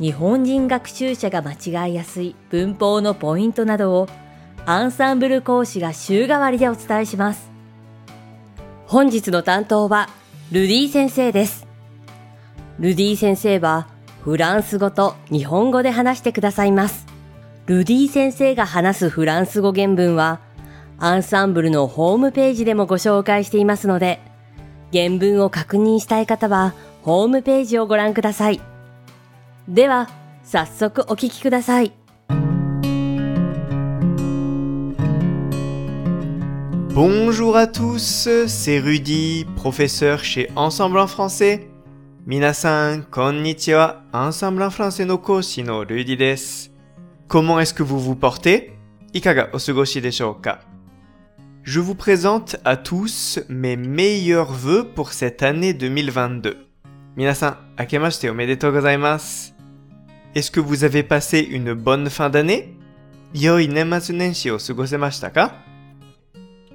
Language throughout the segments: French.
日本人学習者が間違いやすい文法のポイントなどをアンサンブル講師が週替わりでお伝えします。本日の担当はルディ先生です。ルディ先生はフランス語と日本語で話してくださいます。ルディ先生が話すフランス語原文はアンサンブルのホームページでもご紹介していますので原文を確認したい方はホームページをご覧ください。では、早速お聞きください。Bonjour à tous, c'est Rudy, professeur chez Ensemble en français. Minasan, konnichiwa, Ensemble en français no koshi no Rudy desu. Comment est-ce que vous vous portez? Ikaga osugoshi deshouka? Je vous présente à tous mes meilleurs vœux pour cette année 2022. Minasan, akemashite omedetou gozaimasu. Est-ce que vous avez passé une bonne fin d'année?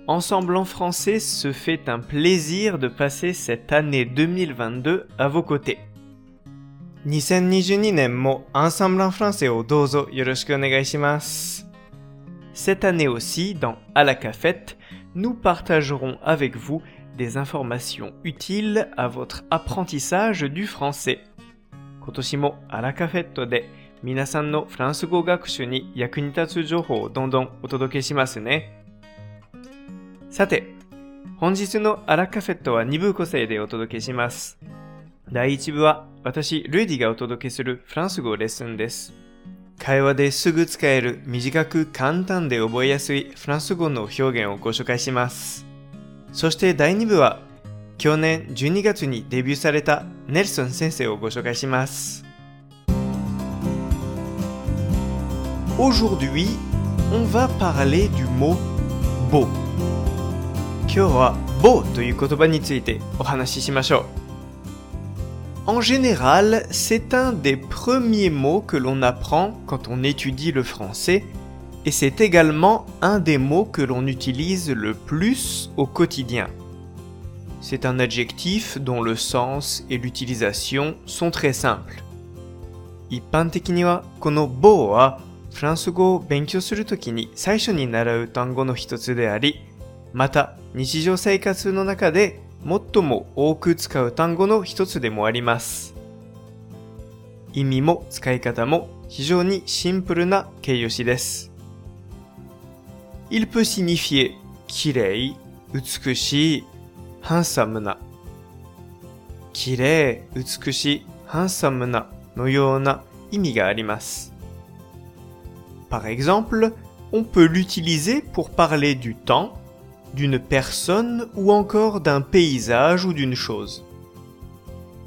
Ensemble en français se fait un plaisir de passer cette année 2022 à vos côtés. 2022年も Ensemble en français. Cette année aussi, dans À la cafette, nous partagerons avec vous des informations utiles à votre apprentissage du français. 今年もアラカフェットで皆さんのフランス語学習に役に立つ情報をどんどんお届けしますね。さて、本日のアラカフェットは2部構成でお届けします。第1部は私、ルイディがお届けするフランス語レッスンです。会話ですぐ使える短く簡単で覚えやすいフランス語の表現をご紹介します。そして第2部は去年12月にデビューされたネルソン先生をご紹介します。Aujourd'hui, on va parler du mot beau. 今日は beau という言葉についてお話ししましょう。En général, c'est un des premiers mots que l'on apprend quand on étudie le français et c'est également un des mots que l'on utilise le plus au quotidien. C'est un adjectif dont le sens et l'utilisation sont très simples. 一般的にはこの棒はフランス語を勉強するときに最初に習う単語の一つであり、また日常生活の中で最も多く使う単語の一つでもあります。意味も使い方も非常にシンプルな形容詞です。Il peut signifier 綺麗、美しい、ハンサムな、綺麗、美しい、ハンサムなのような意味があります。Par exemple, on peut l'utiliser pour parler du temps, d'une personne ou encore d'un paysage ou d'une chose.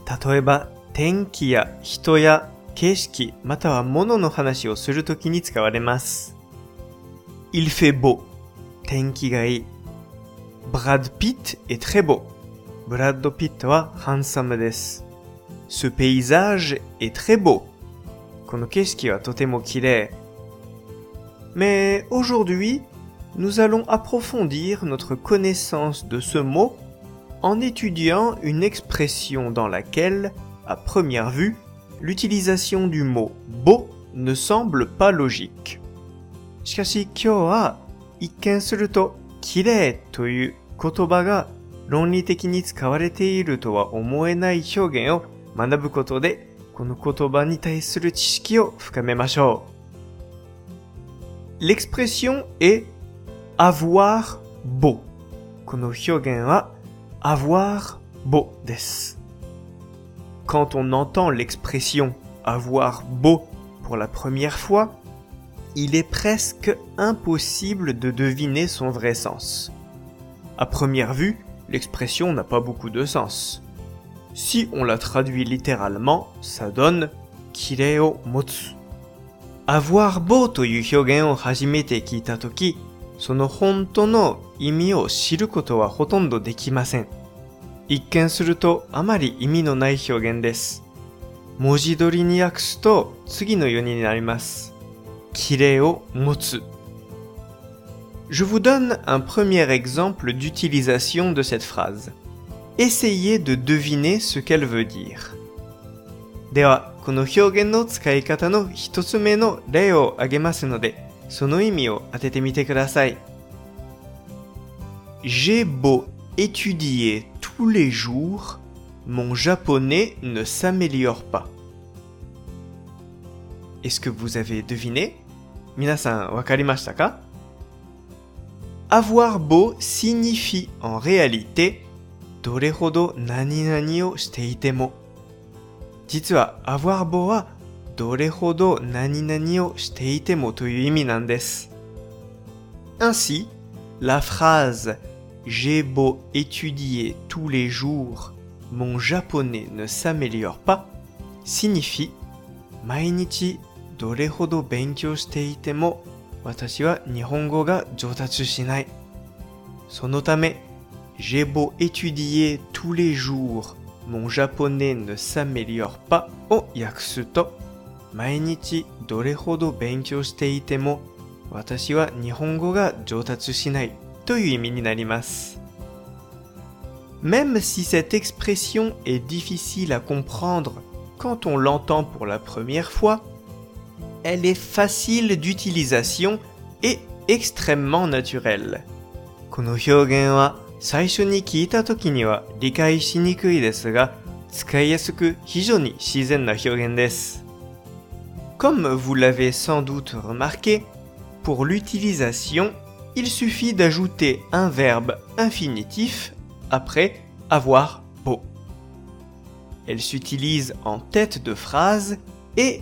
例えば、天気や人や景色または物の話をするときに使われます。Il fait beau. 天気がいい。 Brad Pitt est très beau. Brad Pitt wa handsome desu. Ce paysage est très beau. Kono keshiki wa totemo kirei. Mais aujourd'hui, nous allons approfondir notre connaissance de ce mot en étudiant une expression dans laquelle, à première vue, l'utilisation du mot beau ne semble pas logique. Shikashi kyo wa ikken suru to 綺麗という 言葉が論理的に使われているとは思えない表現を学ぶことで、この言葉に対する知識を深めましょう。L'expression est avoir beau. この表現は avoir beau です。Quand on entend l'expression avoir beau pour la première fois, il est presque impossible de deviner son vrai sens. À première vue, l'expression n'a pas beaucoup de sens. Si on la traduit littéralement, ça donne キレを持つ。avoir beau という表現を初めて聞いたとき、その本当の意味を知ることはほとんどできません。一見するとあまり意味のない表現です。文字通りに訳すと次のようになります。キレを持つ。Je vous donne un premier exemple d'utilisation de cette phrase. Essayez de deviner ce qu'elle veut dire. では、この表現の使い方の一つ目の例を挙げますので、その意味を当ててみてください。J'ai beau étudier tous les jours, mon japonais ne s'améliore pas. Est-ce que vous avez deviné 皆さんわかりましたか Avoir beau signifie en réalité どれほど何々をしていても。実は avoir beau はどれほど何々をしていてもという意味なんです。Ainsi, la phrase J'ai beau étudier tous les jours, mon japonais ne s'améliore pas signifie 毎日どれほど勉強していても 私は日本語が上達しない。そのため、J'ai beau étudier tous les jours, mon japonais ne s'améliore pas を訳すと、毎日どれほど勉強していても私は日本語が上達しないという意味になります。Même si cette expression est difficile à comprendre quand on l'entend pour la première fois, elle est facile d'utilisation et extrêmement naturelle. この表現は最初に聞いた時には理解しにくいですが、使いやすく非常に自然な表現です。Comme vous l'avez sans doute remarqué, pour l'utilisation, il suffit d'ajouter un verbe infinitif après avoir beau. Elle s'utilise en tête de phrase et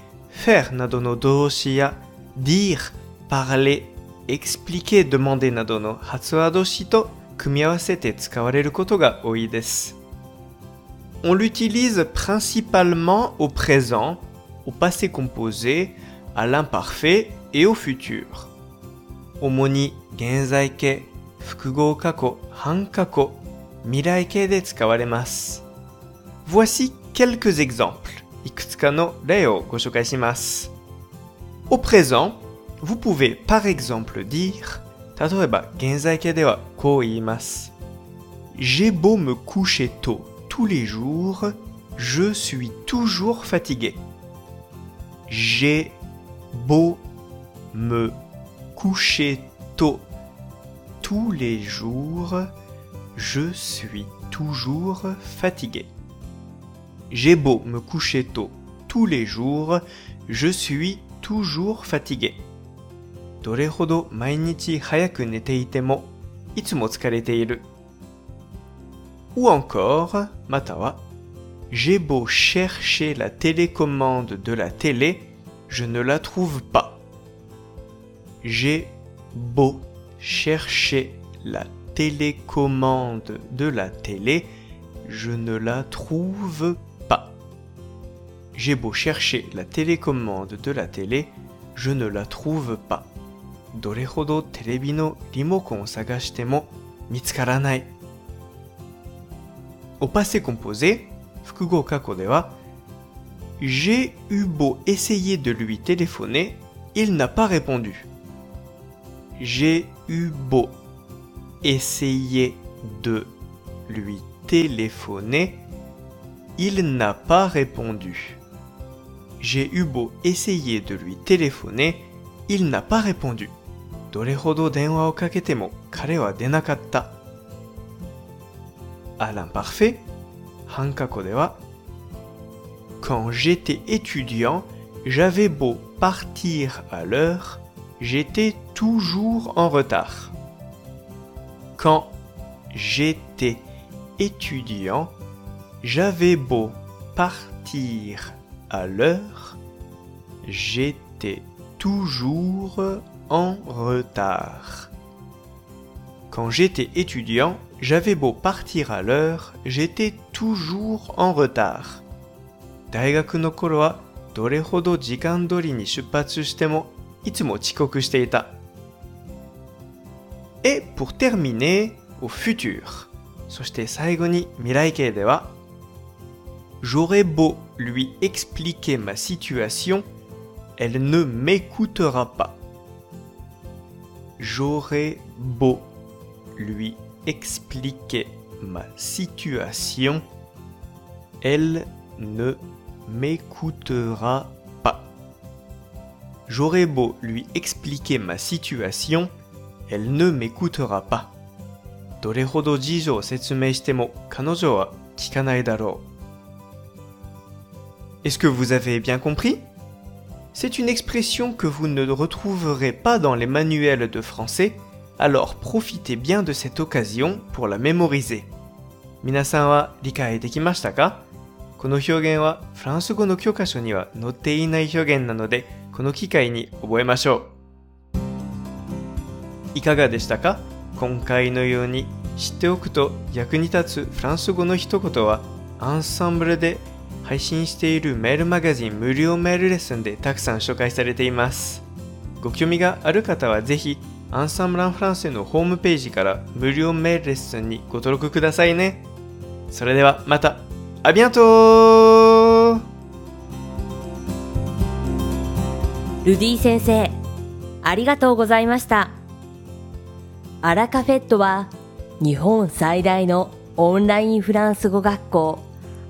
faire nadono doshi ya dire, parler, expliquer, demander nadono hatsuwa doshi to kumiawasete tsukawareru koto ga oi. On l'utilise principalement au présent, au passé composé, à l'imparfait et au futur. Omoni genzai ke, fukugo kako, hankako, mirai de tsukawaremasu. Voici quelques exemples. いくつかの例をご紹介します。Au présent, vous pouvez par exemple dire 例えば現在形ではこう言います。J'ai beau me coucher tôt tous les jours, je suis toujours fatigué. J'ai beau me coucher tôt tous les jours, je suis toujours fatigué. J'ai beau me coucher tôt tous les jours, je suis toujours fatigué. どれほど毎日早く寝ていても、いつも疲れている。Ou encore, または、J'ai beau chercher la télécommande de la télé, je ne la trouve pas. J'ai beau chercher la télécommande de la télé, je ne la trouve pas. J'ai beau chercher la télécommande de la télé, je ne la trouve pas. どれほどテレビのリモコンを探しても見つからない。Au passé composé, 複合過去では J'ai eu beau essayer de lui téléphoner, il n'a pas répondu. J'ai eu beau essayer de lui téléphoner, il n'a pas répondu. J'ai eu beau essayer de lui téléphoner, il n'a pas répondu. どれほど電話をかけても彼は出なかった。À l'imparfait, 半過去では Quand j'étais étudiant, j'avais beau partir à l'heure, j'étais toujours en retard. Quand j'étais étudiant, j'avais beau partir à l'heure, j'étais toujours en retard. Quand j'étais étudiant, j'avais beau partir à l'heure, j'étais toujours en retard. 大学の頃はどれほど時間通りに出発してもいつも遅刻していた。Et pour terminer, au futur. そして最後に未来形では J'aurais beau lui expliquer ma situation, elle ne m'écoutera pas. J'aurais beau lui expliquer ma situation, elle ne m'écoutera pas. J'aurais beau lui expliquer ma situation, elle ne m'écoutera pas. どれほど事情を説明しても彼女は聞かないだろう。 Est-ce que vous avez bien compris C'est une expression que vous ne retrouverez pas dans les manuels de français, alors profitez bien de cette occasion pour la mémoriser. 皆さんは理解できましたかこの表現はフランス語の教科書には載っていない表現なので、この機会に覚えましょう。いかがでしたか今回のように知っておくと役に立つフランス語の一言はアンサンブルで 配信しているメールマガジン無料メールレッスンでたくさん紹介されています。ご興味がある方はぜひアンサンブランフランセのホームページから無料メールレッスンにご登録くださいね。それではまた。ありがとうルディ先生、ありがとうございました。アラカフェットは日本最大のオンラインフランス語学校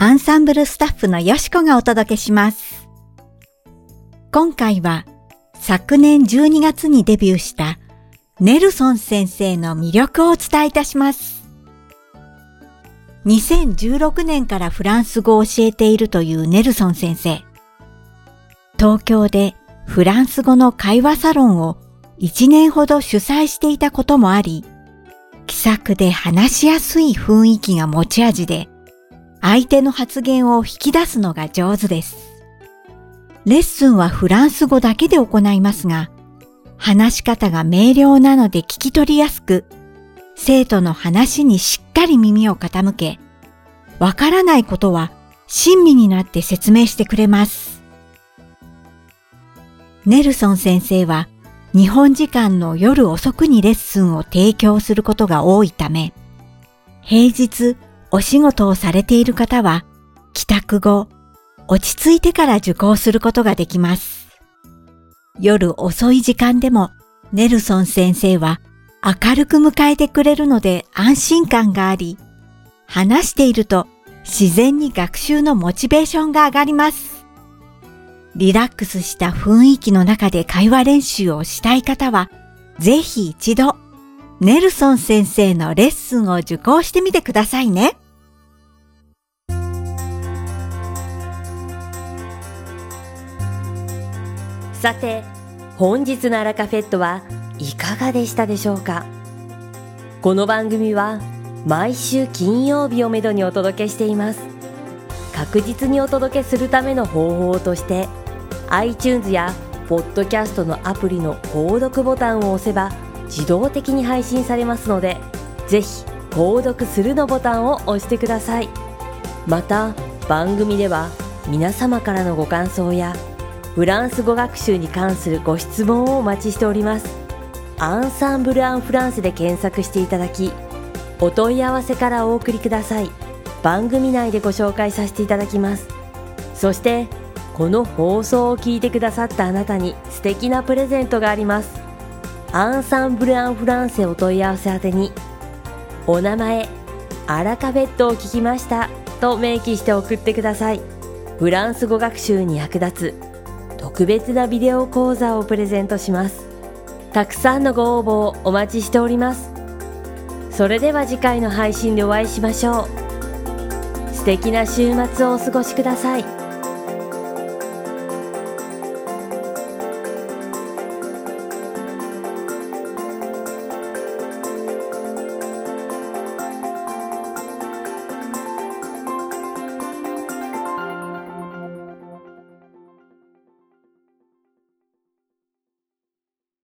アンサンブルスタッフのよしこがお届けします。今回は、昨年12月にデビューしたネルソン先生の魅力をお伝えいたします。2016年からフランス語を教えているというネルソン先生。東京でフランス語の会話サロンを1年ほど主催していたこともあり、気さくで話しやすい雰囲気が持ち味で、相手の発言を引き出すのが上手です。レッスンはフランス語だけで行いますが、話し方が明瞭なので聞き取りやすく、生徒の話にしっかり耳を傾け、わからないことは親身になって説明してくれます。ネルソン先生は日本時間の夜遅くにレッスンを提供することが多いため、平日お仕事をされている方は帰宅後、落ち着いてから受講することができます。夜遅い時間でもネルソン先生は明るく迎えてくれるので安心感があり、話していると自然に学習のモチベーションが上がります。リラックスした雰囲気の中で会話練習をしたい方は、ぜひ一度、ネルソン先生のレッスンを受講してみてくださいね。さて、本日のアラカフェットはいかがでしたでしょうか？この番組は毎週金曜日をめどにお届けしています。確実にお届けするための方法として iTunes やポッドキャストのアプリの購読ボタンを押せば自動的に配信されますのでぜひ購読するのボタンを押してください。また番組では皆様からのご感想やフランス語学習に関するご質問をお待ちしております。アンサンブル・アン・フランスで検索していただきお問い合わせからお送りください。番組内でご紹介させていただきます。そしてこの放送を聞いてくださったあなたに素敵なプレゼントがあります。アンサンブル・アン・フランセお問い合わせ宛てにお名前アラカフェットを聞きましたと明記して送ってください。フランス語学習に役立つ特別なビデオ講座をプレゼントします。たくさんのご応募をお待ちしております。それでは次回の配信でお会いしましょう。素敵な週末をお過ごしください。